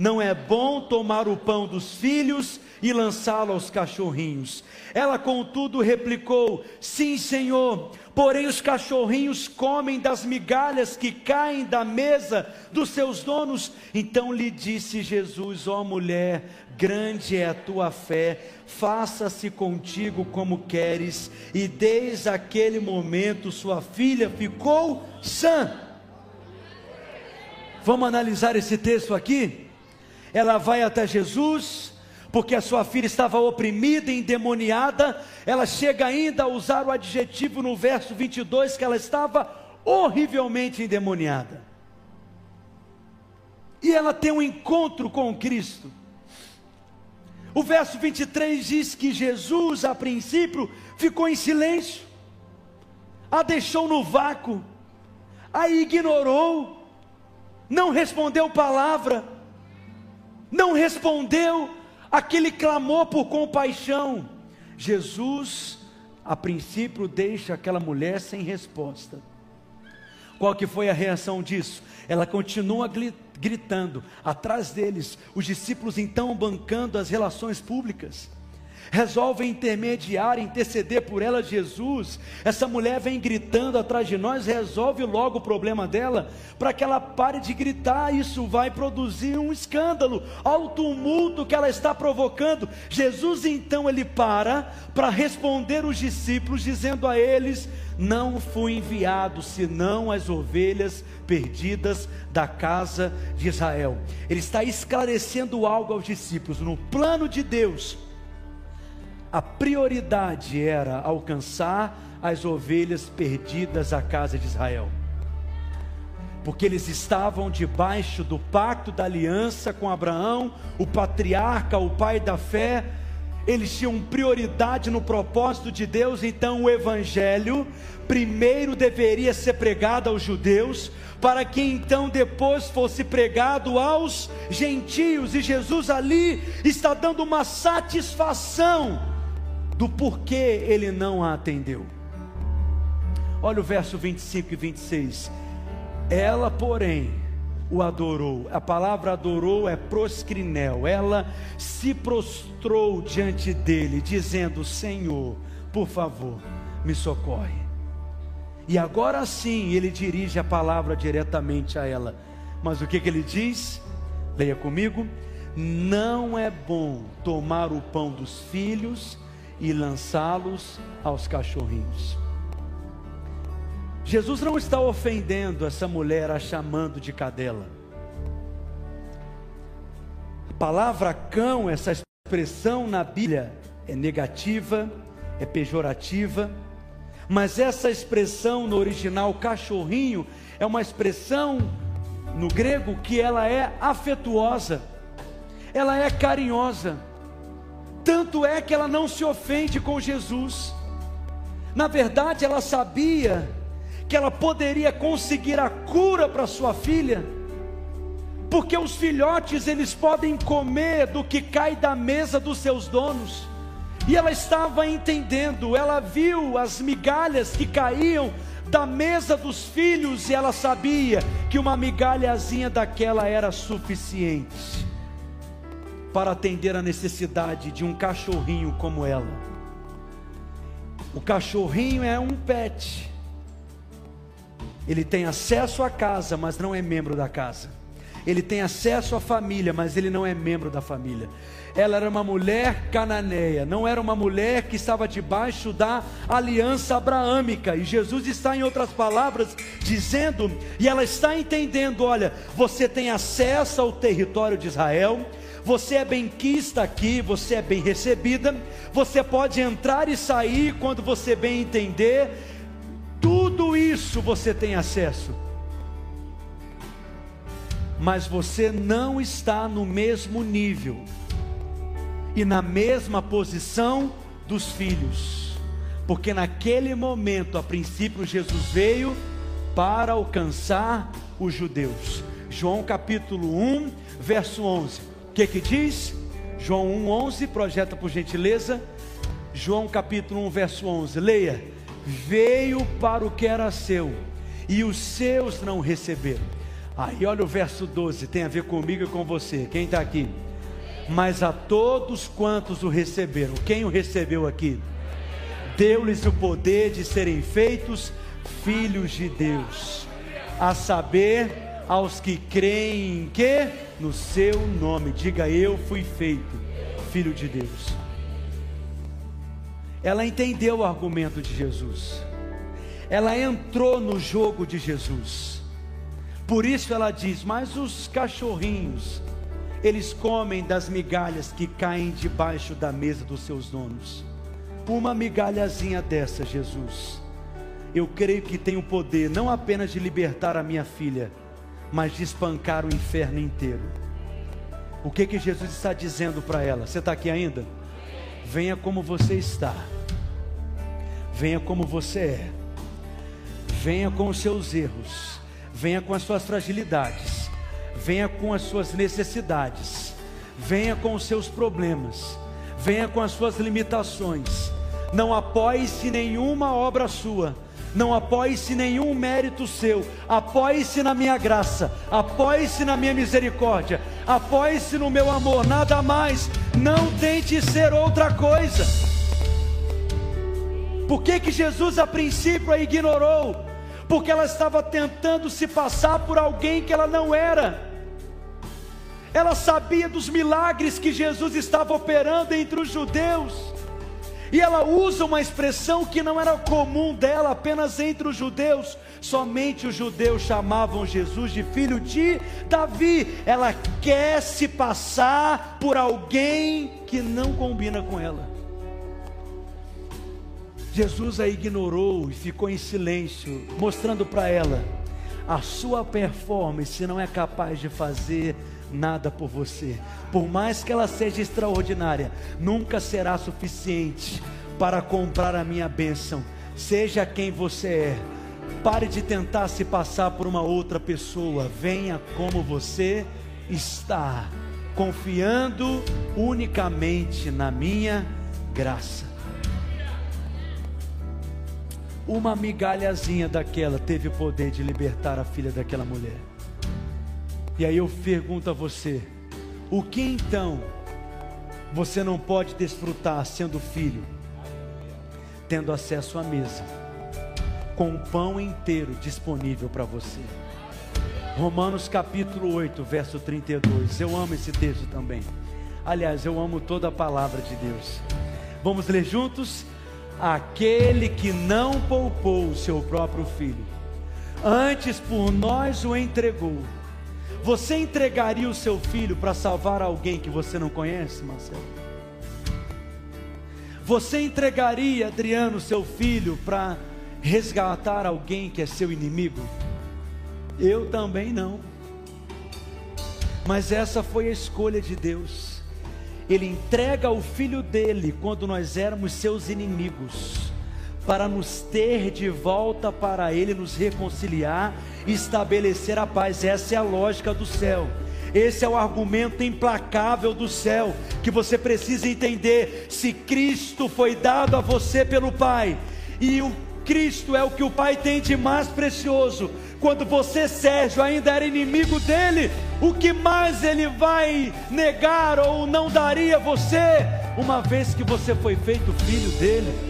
Não é bom tomar o pão dos filhos e lançá-lo aos cachorrinhos. Ela, contudo, replicou: Sim, Senhor, porém os cachorrinhos comem das migalhas que caem da mesa dos seus donos. Então lhe disse Jesus: Ó oh, mulher, grande é a tua fé, faça-se contigo como queres. E desde aquele momento sua filha ficou sã. Vamos analisar esse texto aqui? Ela vai até Jesus, porque a sua filha estava oprimida, endemoniada. Ela chega ainda a usar o adjetivo no verso 22 que ela estava horrivelmente endemoniada. E ela tem um encontro com Cristo. O verso 23 diz que Jesus, a princípio, ficou em silêncio, a deixou no vácuo, a ignorou, não respondeu palavra, não respondeu aquele clamor por compaixão. Jesus, a princípio, deixa aquela mulher sem resposta. Qual que foi a reação disso? Ela continua gritando atrás deles, os discípulos então bancando as relações públicas resolve intermediar, interceder por ela, Jesus. Essa mulher vem gritando atrás de nós, resolve logo o problema dela, para que ela pare de gritar. Isso vai produzir um escândalo ao tumulto que ela está provocando. Jesus então ele para para responder os discípulos, dizendo a eles: Não fui enviado senão as ovelhas perdidas da casa de Israel. Ele está esclarecendo algo aos discípulos no plano de Deus a prioridade era alcançar as ovelhas perdidas à casa de Israel. Porque eles estavam debaixo do pacto da aliança com Abraão, o patriarca, o pai da fé, eles tinham prioridade no propósito de Deus, então o evangelho primeiro deveria ser pregado aos judeus, para que então depois fosse pregado aos gentios, e Jesus ali está dando uma satisfação do porquê ele não a atendeu. Olha o verso 25 e 26. Ela, porém, o adorou. A palavra adorou é proscrinel. Ela se prostrou diante dele, dizendo: Senhor, por favor, me socorre. E agora sim ele dirige a palavra diretamente a ela. Mas o que, que ele diz? Leia comigo. Não é bom tomar o pão dos filhos e lançá-los aos cachorrinhos. Jesus não está ofendendo essa mulher, a chamando de cadela. A palavra cão, essa expressão na Bíblia, é negativa, é pejorativa, mas essa expressão no original cachorrinho é uma expressão no grego que ela é afetuosa, ela é carinhosa tanto é que ela não se ofende com Jesus. Na verdade, ela sabia que ela poderia conseguir a cura para sua filha, porque os filhotes eles podem comer do que cai da mesa dos seus donos. E ela estava entendendo, ela viu as migalhas que caíam da mesa dos filhos e ela sabia que uma migalhazinha daquela era suficiente para atender a necessidade de um cachorrinho como ela. O cachorrinho é um pet. Ele tem acesso à casa, mas não é membro da casa. Ele tem acesso à família, mas ele não é membro da família. Ela era uma mulher cananeia, não era uma mulher que estava debaixo da aliança abraâmica. E Jesus está, em outras palavras, dizendo, e ela está entendendo: olha, você tem acesso ao território de Israel, você é benquista aqui, você é bem recebida, você pode entrar e sair quando você bem entender, tudo isso você tem acesso. mas você não está no mesmo nível e na mesma posição dos filhos, porque naquele momento, a princípio, Jesus veio para alcançar os judeus. João capítulo 1, verso 11. O que que diz? João 1, 11, projeta por gentileza. João capítulo 1, verso 11. Leia. Veio para o que era seu, e os seus não receberam. Aí olha o verso 12, tem a ver comigo e com você. Quem está aqui? Mas a todos quantos o receberam, quem o recebeu aqui? Deu-lhes o poder de serem feitos filhos de Deus, a saber, aos que creem em que? No seu nome. Diga eu fui feito filho de Deus. Ela entendeu o argumento de Jesus. Ela entrou no jogo de Jesus. Por isso ela diz: "Mas os cachorrinhos, eles comem das migalhas que caem debaixo da mesa dos seus donos. Uma migalhazinha dessa, Jesus, eu creio que tem o poder não apenas de libertar a minha filha, mas de espancar o inferno inteiro. O que que Jesus está dizendo para ela? Você está aqui ainda? Venha como você está. Venha como você é. Venha com os seus erros. Venha com as suas fragilidades. Venha com as suas necessidades. Venha com os seus problemas. Venha com as suas limitações. Não apoie-se nenhuma obra sua não apoie-se nenhum mérito seu, apoie-se na minha graça, apoie-se na minha misericórdia, apoie-se no meu amor, nada mais, não tente ser outra coisa. Por que, que Jesus a princípio a ignorou? Porque ela estava tentando se passar por alguém que ela não era. Ela sabia dos milagres que Jesus estava operando entre os judeus e ela usa uma expressão que não era comum dela apenas entre os judeus. Somente os judeus chamavam Jesus de filho de Davi. Ela quer se passar por alguém que não combina com ela. Jesus a ignorou e ficou em silêncio, mostrando para ela: a sua performance não é capaz de fazer nada por você. Por mais que ela seja extraordinária, nunca será suficiente para comprar a minha bênção. Seja quem você é. Pare de tentar se passar por uma outra pessoa. Venha como você está, confiando unicamente na minha graça. Uma migalhazinha daquela teve o poder de libertar a filha daquela mulher. E aí eu pergunto a você: o que então você não pode desfrutar sendo filho, tendo acesso à mesa, com o pão inteiro disponível para você? Romanos capítulo 8, verso 32. Eu amo esse texto também. Aliás, eu amo toda a palavra de Deus. Vamos ler juntos? Aquele que não poupou o seu próprio filho, antes por nós o entregou você entregaria o seu filho para salvar alguém que você não conhece, Marcelo? Você entregaria, Adriano, seu filho para resgatar alguém que é seu inimigo? Eu também não. Mas essa foi a escolha de Deus. Ele entrega o filho dele quando nós éramos seus inimigos para nos ter de volta para Ele, nos reconciliar e estabelecer a paz. Essa é a lógica do céu. Esse é o argumento implacável do céu que você precisa entender. Se Cristo foi dado a você pelo Pai, e o Cristo é o que o Pai tem de mais precioso, quando você, Sérgio, ainda era inimigo dele, o que mais ele vai negar ou não daria a você, uma vez que você foi feito filho dele?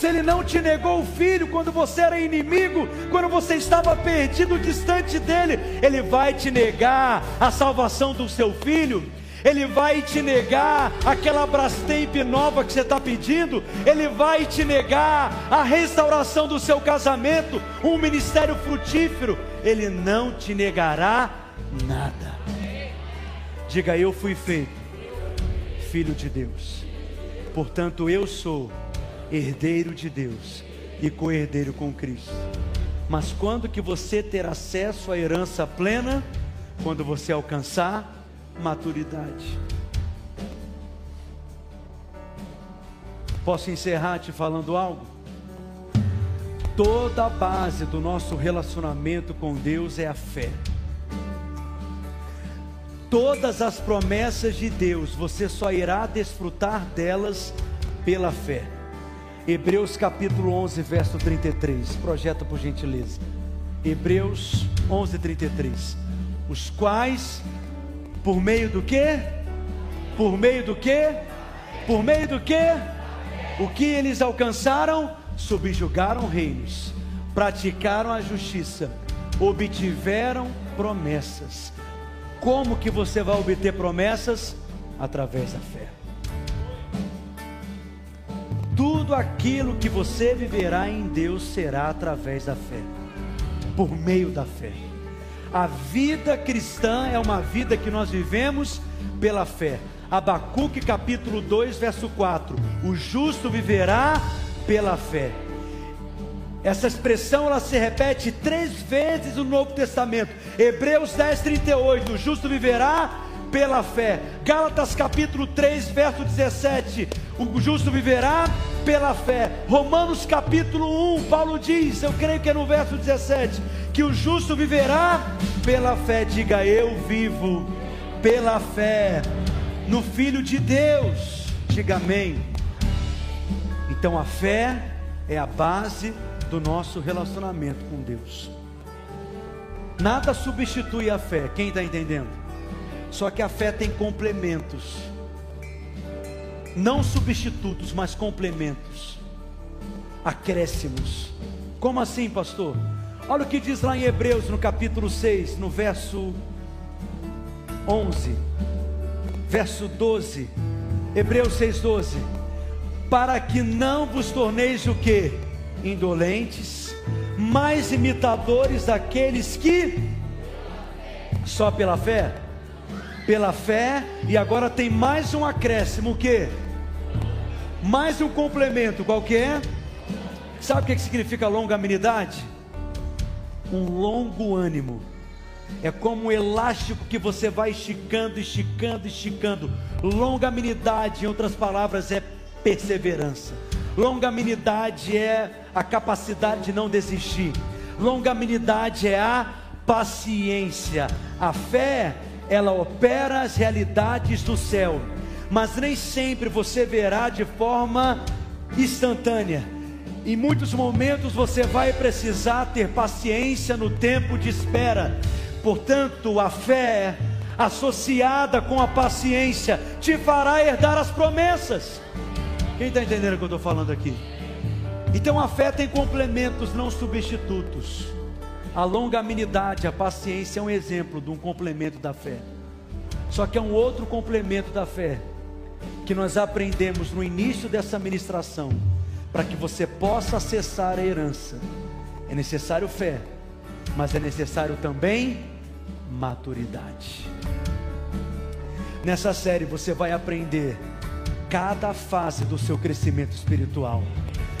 Se Ele não te negou o filho quando você era inimigo, quando você estava perdido, distante dele, Ele vai te negar a salvação do seu filho. Ele vai te negar aquela Brastemp nova que você está pedindo, Ele vai te negar a restauração do seu casamento, um ministério frutífero, Ele não te negará nada. Diga, eu fui feito filho de Deus, portanto eu sou herdeiro de Deus e co-herdeiro com Cristo. Mas quando que você ter acesso à herança plena? Quando você alcançar maturidade. Posso encerrar te falando algo? Toda a base do nosso relacionamento com Deus é a fé. Todas as promessas de Deus, você só irá desfrutar delas pela fé. Hebreus capítulo 11, verso 33. Projeta por gentileza. Hebreus 11, 33. Os quais, por meio do que? Por meio do que? Por meio do que? O que eles alcançaram? Subjugaram reinos, praticaram a justiça, obtiveram promessas como que você vai obter promessas? Através da fé. Tudo aquilo que você viverá em Deus será através da fé, por meio da fé. A vida cristã é uma vida que nós vivemos pela fé. Abacuque capítulo 2, verso 4: O justo viverá pela fé. Essa expressão ela se repete três vezes no Novo Testamento. Hebreus 10, 38. O justo viverá pela fé. Gálatas capítulo 3, verso 17. O justo viverá pela fé. Romanos capítulo 1, Paulo diz, eu creio que é no verso 17, que o justo viverá pela fé. Diga eu vivo pela fé no Filho de Deus. Diga amém. Então a fé é a base do nosso relacionamento com Deus. Nada substitui a fé, quem está entendendo? Só que a fé tem complementos, não substitutos, mas complementos, acréscimos. Como assim, pastor? Olha o que diz lá em Hebreus, no capítulo 6, no verso 11, verso 12. Hebreus 6, 12. Para que não vos torneis o que? indolentes, mais imitadores daqueles que só pela fé, pela fé, e agora tem mais um acréscimo, o que? Mais um complemento, qual que é? Sabe o que significa longanimidade? Um longo ânimo. É como um elástico que você vai esticando, esticando, esticando. Longanimidade, em outras palavras, é perseverança. Longanimidade é a capacidade de não desistir. Longanimidade é a paciência. A fé, ela opera as realidades do céu, mas nem sempre você verá de forma instantânea. Em muitos momentos você vai precisar ter paciência no tempo de espera. Portanto, a fé associada com a paciência te fará herdar as promessas. Quem está entendendo o que eu estou falando aqui? Então a fé tem complementos, não substitutos. A longanimidade, a paciência é um exemplo de um complemento da fé. Só que é um outro complemento da fé que nós aprendemos no início dessa ministração, para que você possa acessar a herança. É necessário fé, mas é necessário também maturidade. Nessa série você vai aprender cada fase do seu crescimento espiritual.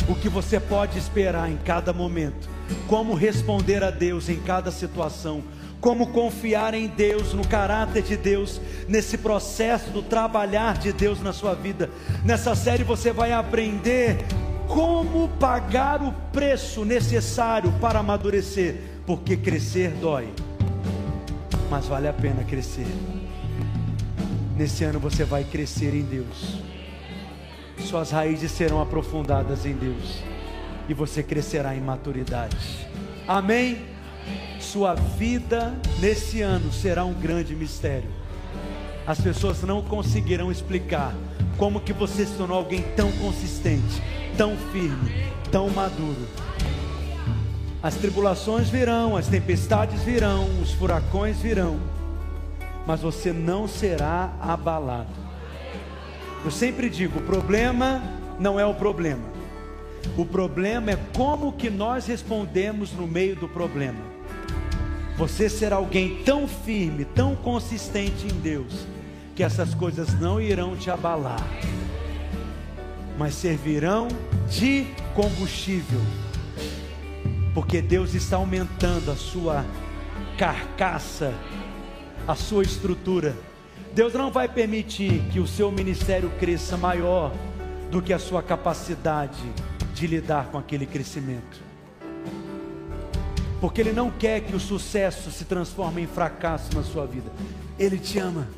O que você pode esperar em cada momento, como responder a Deus em cada situação, como confiar em Deus, no caráter de Deus, nesse processo do trabalhar de Deus na sua vida. Nessa série você vai aprender como pagar o preço necessário para amadurecer, porque crescer dói, mas vale a pena crescer. Nesse ano você vai crescer em Deus suas raízes serão aprofundadas em Deus e você crescerá em maturidade. Amém? Sua vida nesse ano será um grande mistério. As pessoas não conseguirão explicar como que você se tornou alguém tão consistente, tão firme, tão maduro. As tribulações virão, as tempestades virão, os furacões virão, mas você não será abalado eu sempre digo, o problema não é o problema. O problema é como que nós respondemos no meio do problema. Você será alguém tão firme, tão consistente em Deus, que essas coisas não irão te abalar, mas servirão de combustível Porque Deus está aumentando a sua carcaça, a sua estrutura. Deus não vai permitir que o seu ministério cresça maior do que a sua capacidade de lidar com aquele crescimento. Porque Ele não quer que o sucesso se transforme em fracasso na sua vida. Ele te ama.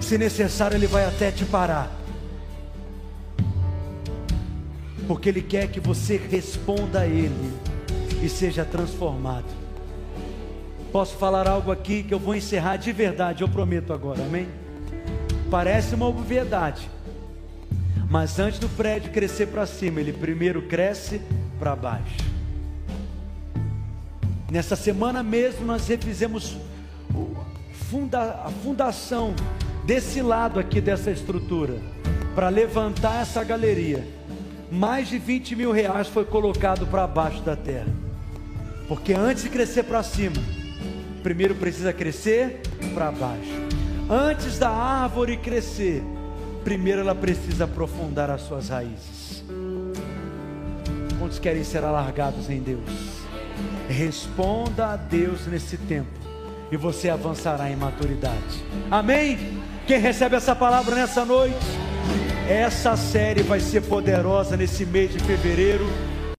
Se necessário, Ele vai até te parar. Porque Ele quer que você responda a Ele e seja transformado. Posso falar algo aqui que eu vou encerrar de verdade, eu prometo agora, amém? Parece uma obviedade, mas antes do prédio crescer para cima, ele primeiro cresce para baixo. Nessa semana mesmo nós refizemos a fundação desse lado aqui dessa estrutura para levantar essa galeria. Mais de 20 mil reais foi colocado para baixo da terra, porque antes de crescer para cima, primeiro precisa crescer para baixo. Antes da árvore crescer, primeiro ela precisa aprofundar as suas raízes. Quantos querem ser alargados em Deus? Responda a Deus nesse tempo e você avançará em maturidade. Amém? Quem recebe essa palavra nessa noite? Essa série vai ser poderosa nesse mês de fevereiro